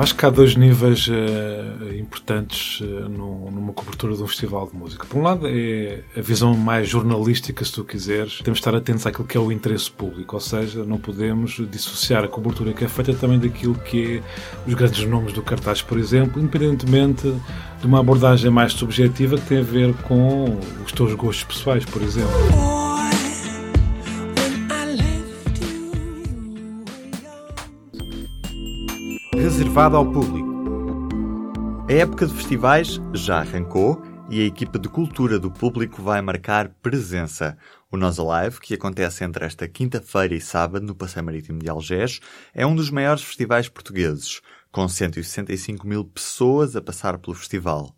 Acho que há dois níveis uh, importantes uh, numa cobertura de um festival de música. Por um lado, é a visão mais jornalística, se tu quiseres. Temos de estar atentos àquilo que é o interesse público, ou seja, não podemos dissociar a cobertura que é feita também daquilo que é os grandes nomes do cartaz, por exemplo, independentemente de uma abordagem mais subjetiva que tem a ver com os teus gostos pessoais, por exemplo. Reservado ao público. A época de festivais já arrancou e a equipa de cultura do público vai marcar presença. O Nós Alive, que acontece entre esta quinta-feira e sábado no Passeio Marítimo de Algés, é um dos maiores festivais portugueses com 165 mil pessoas a passar pelo festival.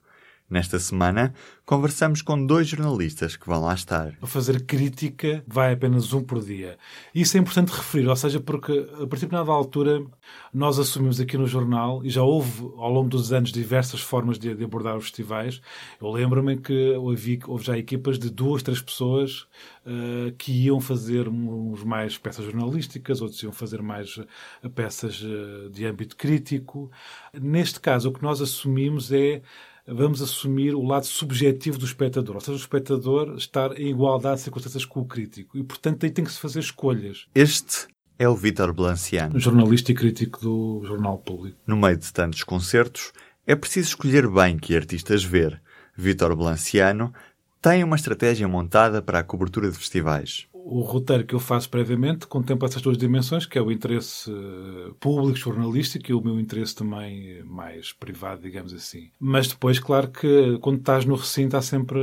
Nesta semana, conversamos com dois jornalistas que vão lá estar. A fazer crítica vai apenas um por dia. Isso é importante referir, ou seja, porque a partir de nada altura nós assumimos aqui no jornal, e já houve ao longo dos anos diversas formas de, de abordar os festivais. Eu lembro-me que houve, houve, já equipas de duas, três pessoas uh, que iam fazer uns mais peças jornalísticas, outros iam fazer mais uh, peças uh, de âmbito crítico. Neste caso, o que nós assumimos é vamos assumir o lado subjetivo do espectador, ou seja, o espectador estar em igualdade de circunstâncias com o crítico. E, portanto, aí tem que se fazer escolhas. Este é o Vítor Blanciano, jornalista e crítico do Jornal Público. No meio de tantos concertos, é preciso escolher bem que artistas ver. Vítor Blanciano tem uma estratégia montada para a cobertura de festivais o roteiro que eu faço previamente contempla essas duas dimensões, que é o interesse eh, público, jornalístico e o meu interesse também mais privado, digamos assim. Mas depois, claro que quando estás no recinto há sempre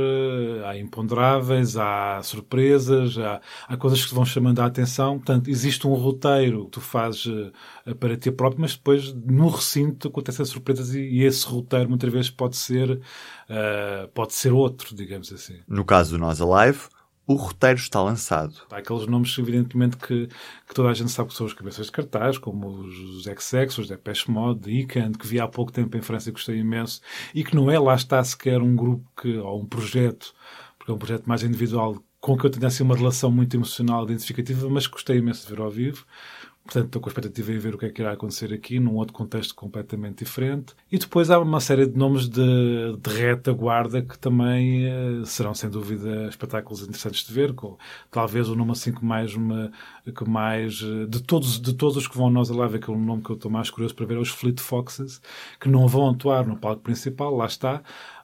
há imponderáveis, há surpresas, há, há coisas que te vão chamando a atenção. Portanto, existe um roteiro que tu fazes eh, para ti próprio, mas depois no recinto acontecem surpresas e, e esse roteiro muitas vezes pode ser, uh, pode ser outro, digamos assim. No caso do Nós Alive, o roteiro está lançado. Há aqueles nomes, evidentemente, que, que toda a gente sabe que são os cabeças de cartaz, como os XX, os Depeche Mode, Ican, que vi há pouco tempo em França e gostei imenso, e que não é, lá está, sequer um grupo que, ou um projeto, porque é um projeto mais individual, com que eu tenho assim uma relação muito emocional, identificativa, mas gostei imenso de ver ao vivo. Portanto, estou com a expectativa em ver o que é que irá acontecer aqui, num outro contexto completamente diferente. E depois há uma série de nomes de, de retaguarda que também uh, serão, sem dúvida, espetáculos interessantes de ver. Com, talvez o nome assim que mais, uma, que mais eh, de, todos, de todos os que vão a nós a live, aquele nome que eu estou mais curioso para ver é os Fleet Foxes, que não vão atuar no palco principal, lá está,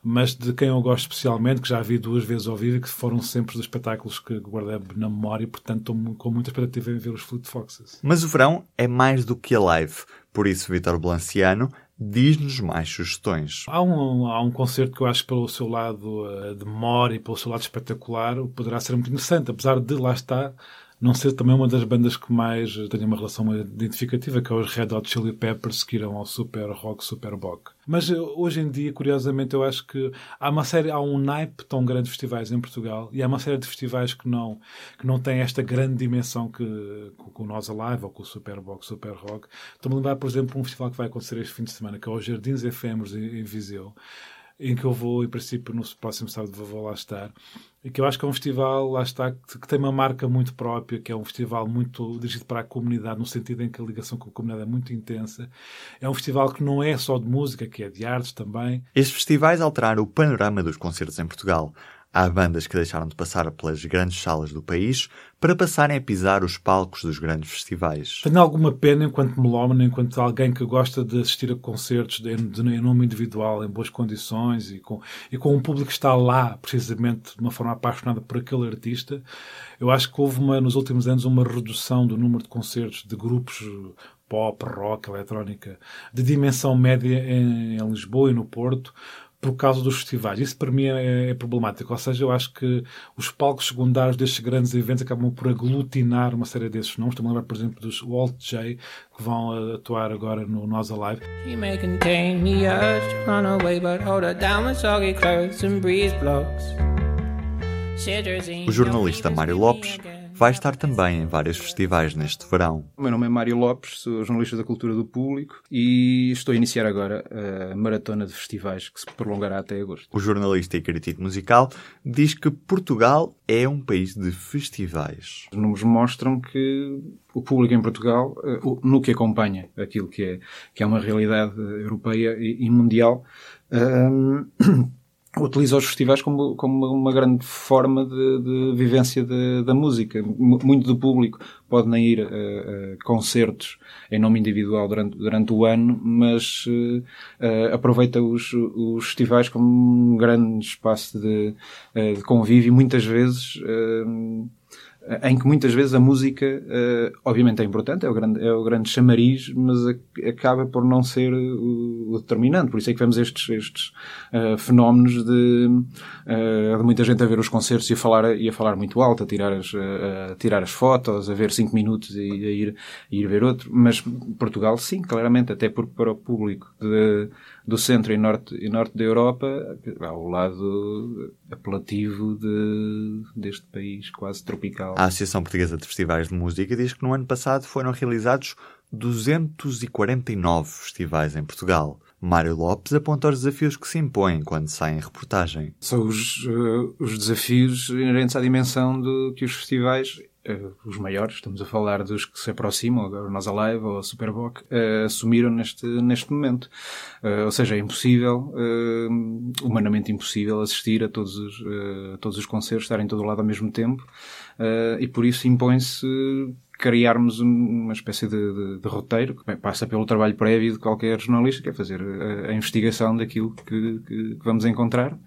mas de quem eu gosto especialmente, que já vi duas vezes ao vivo e que foram sempre dos espetáculos que guardei na memória e, portanto, estou com muita expectativa em ver os Fleet Foxes. Mas o verão é mais do que a live, por isso Vitor Blanciano diz-nos mais sugestões. Há um, há um concerto que eu acho que pelo seu lado uh, de memória e pelo seu lado espetacular poderá ser muito interessante, apesar de lá estar não ser também uma das bandas que mais tem uma relação identificativa, que é os Red Hot Chili Peppers, que irão ao Super Rock, Super Bock. Mas eh, hoje em dia, curiosamente, eu acho que há uma série, há um naipe tão grande de festivais em Portugal e há uma série de festivais que não, que não têm esta grande dimensão que com o Nós Alive ou com o Super Bock, Super Rock. Estou-me a lembrar, por exemplo, um festival que vai acontecer este fim de semana, que é o Jardins Efêmeros em Viseu em que eu vou, em princípio, no próximo sábado vou lá estar. E que eu acho que é um festival, lá está, que, que tem uma marca muito própria, que é um festival muito dirigido para a comunidade, no sentido em que a ligação com a comunidade é muito intensa. É um festival que não é só de música, que é de artes também. Estes festivais alteraram o panorama dos concertos em Portugal. Há bandas que deixaram de passar pelas grandes salas do país para passarem a pisar os palcos dos grandes festivais. Tenho alguma pena enquanto melómano, enquanto alguém que gosta de assistir a concertos de, de, em nome individual, em boas condições e com, e com um público que está lá, precisamente de uma forma apaixonada por aquele artista. Eu acho que houve uma, nos últimos anos uma redução do número de concertos de grupos pop, rock, eletrónica, de dimensão média em, em Lisboa e no Porto, por causa dos festivais. Isso para mim é, é, problemático. Ou seja, eu acho que os palcos secundários destes grandes eventos acabam por aglutinar uma série desses nomes. Estou a lembrar, por exemplo, dos Walt J, que vão atuar agora no Nós Alive. O jornalista Mário Lopes vai estar também em vários festivais neste verão. O meu nome é Mário Lopes, sou jornalista da Cultura do Público e estou a iniciar agora a maratona de festivais que se prolongará até agosto. O jornalista e crítico musical diz que Portugal é um país de festivais. Os números mostram que o público em Portugal, eh, no que acompanha aquilo que é, que é uma realidade europeia e mundial, um, utiliza os festivais como, como uma grande forma de, de vivência de, da música. Muito do público pode nem ir a, a concertos em nome individual durante, durante o ano, mas uh, aproveita os, os festivais como um grande espaço de, uh, de convívio e muitas vezes uh, em que muitas vezes a música, uh, obviamente é importante, é o grande, é o grande chamariz, mas acaba por não ser o, o, determinante. Por isso é que vemos estes, estes uh, fenómenos de, uh, de, muita gente a ver os concertos e a falar, e a falar muito alto, a tirar as, a tirar as fotos, a ver cinco minutos e a ir, a ir ver outro. Mas Portugal, sim, claramente, até porque para o público de, do centro e norte, e norte da Europa, ao lado apelativo de, deste país quase tropical. A Associação Portuguesa de Festivais de Música diz que no ano passado foram realizados 249 festivais em Portugal. Mário Lopes aponta os desafios que se impõem quando sai em reportagem. São os, uh, os desafios inerentes à dimensão de que os festivais os maiores, estamos a falar dos que se aproximam, agora Nós Alive ou Superboc, uh, assumiram neste, neste momento. Uh, ou seja, é impossível, humanamente impossível, assistir a todos os, a todos os concertos, estar em todo lado ao mesmo tempo, e por isso impõe-se criarmos uma espécie de, de, de, roteiro que passa pelo trabalho prévio de qualquer jornalista, que é fazer a, a investigação daquilo que, que, que, vamos encontrar.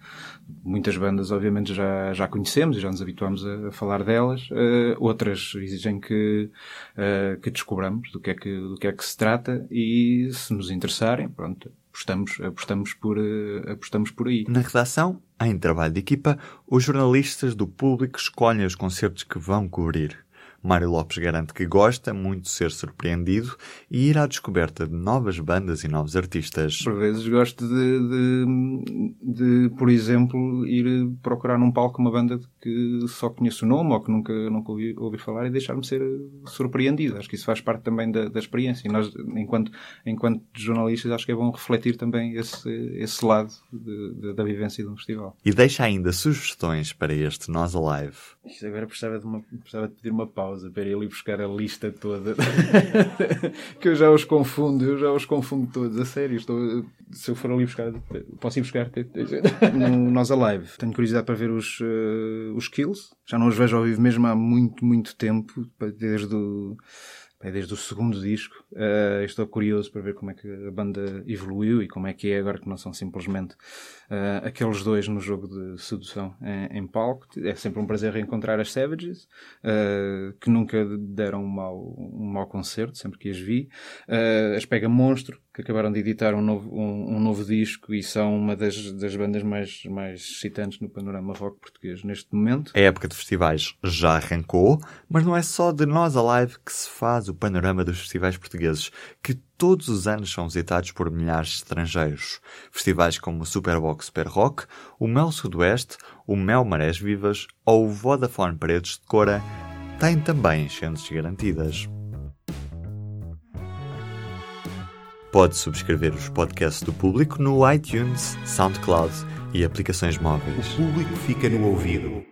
Muitas bandas, obviamente, já, já conhecemos e já nos habituamos a, a falar delas. Uh, outras exigem que, uh, que descobramos do que, é que, do que é que se trata e, se nos interessarem, pronto, apostamos, apostamos, por, uh, apostamos por aí. Na redação, em trabalho de equipa, os jornalistas do público escolhem os concertos que vão cobrir. Mário Lopes garante que gosta muito de ser surpreendido e ir à descoberta de novas bandas e novos artistas. Por vezes gosto de, de, de, por exemplo, ir procurar num palco uma banda que só conheço o nome ou que nunca, nunca ouvi, ouvi falar e deixar-me ser surpreendido. Acho que isso faz parte também da, da experiência. E nós, enquanto, enquanto jornalistas, acho que é bom refletir também esse, esse lado de, da vivência de um festival. E deixa ainda sugestões para este Nós Alive. Isto agora precisava de, uma, precisava de pedir uma pausa pausa para ir ali buscar a lista toda. que eu já os confundo, eu já os confundo todos. A sério, estou, se eu for ali buscar, posso ir buscar no Nós Alive. Tenho curiosidade para ver os, uh, os kills. Já não os vejo ao vivo mesmo há muito, muito tempo, desde o desde o segundo disco. Uh, estou curioso para ver como é que a banda evoluiu e como é que é agora que não são simplesmente uh, aqueles dois no jogo de sedução em, em, palco. É sempre um prazer reencontrar as Savages, uh, que nunca deram um mau, um mau concerto, sempre que as vi. as Pega Monstro, que acabaram de editar um novo, um, um, novo disco e são uma das, das bandas mais, mais excitantes no panorama rock português neste momento. A época de festivais já arrancou, mas não é só de Nós Alive que se faz o panorama dos festivais portugueses, que todos os anos são visitados por milhares de estrangeiros. Festivais como o Superbox Super Rock, o Mel Sudoeste, o Mel Marés Vivas ou o Vodafone Paredes de Cora têm também enchentes garantidas. Pode subscrever os podcasts do público no iTunes, SoundCloud e aplicações móveis. O público fica no ouvido.